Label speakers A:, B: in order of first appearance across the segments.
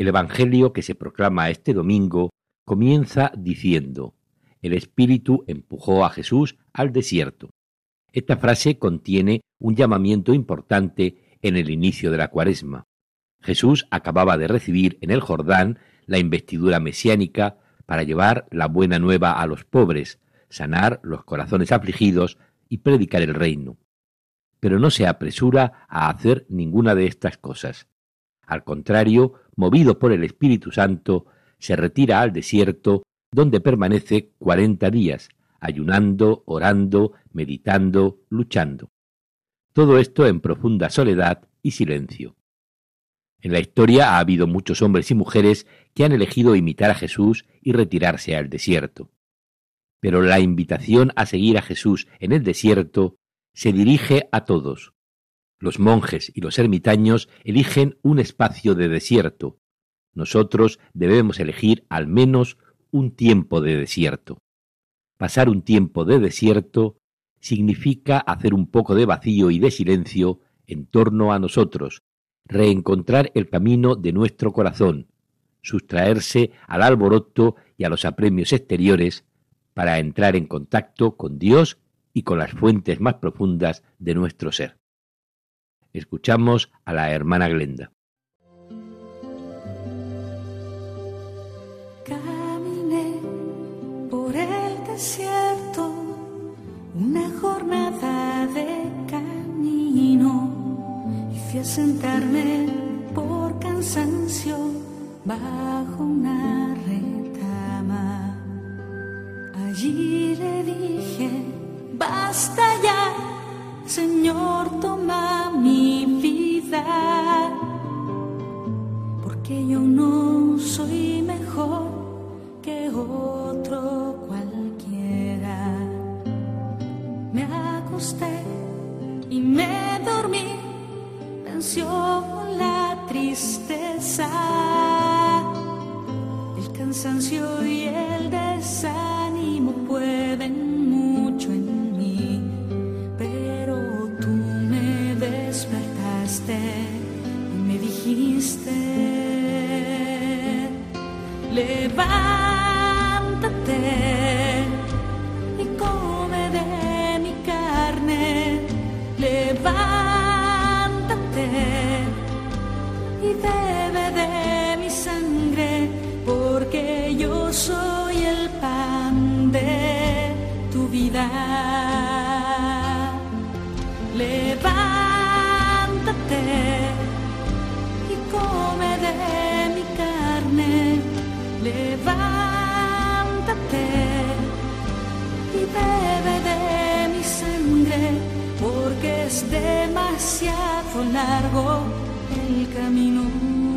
A: El Evangelio que se proclama este domingo comienza diciendo, el Espíritu empujó a Jesús al desierto. Esta frase contiene un llamamiento importante en el inicio de la cuaresma. Jesús acababa de recibir en el Jordán la investidura mesiánica para llevar la buena nueva a los pobres, sanar los corazones afligidos y predicar el reino. Pero no se apresura a hacer ninguna de estas cosas. Al contrario, movido por el Espíritu Santo, se retira al desierto, donde permanece cuarenta días, ayunando, orando, meditando, luchando. Todo esto en profunda soledad y silencio. En la historia ha habido muchos hombres y mujeres que han elegido imitar a Jesús y retirarse al desierto. Pero la invitación a seguir a Jesús en el desierto se dirige a todos, los monjes y los ermitaños eligen un espacio de desierto. Nosotros debemos elegir al menos un tiempo de desierto. Pasar un tiempo de desierto significa hacer un poco de vacío y de silencio en torno a nosotros, reencontrar el camino de nuestro corazón, sustraerse al alboroto y a los apremios exteriores para entrar en contacto con Dios y con las fuentes más profundas de nuestro ser. Escuchamos a la hermana Glenda.
B: Caminé por el desierto una jornada de camino y fui a sentarme por cansancio bajo una retama. Allí le dije, basta ya Señor, toma mi vida, porque yo no soy mejor que otro cualquiera. Me acosté y me dormí, venció la tristeza, el cansancio y el levántate y come de mi carne, levántate y bebe de mi sangre, porque yo soy bebe de mi sangre, porque es demasiado largo el camino.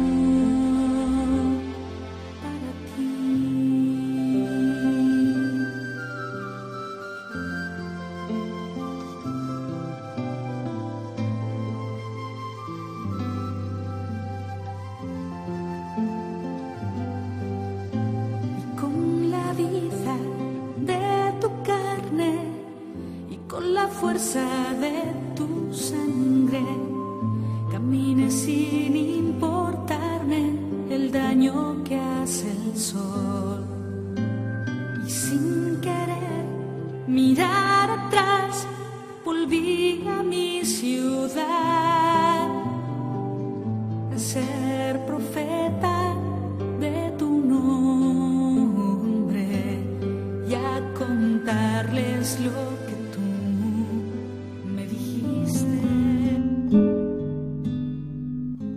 B: fuerza de tu sangre camine sin importarme el daño que hace el sol. Y sin querer mirar atrás, volví a mi ciudad a ser profeta.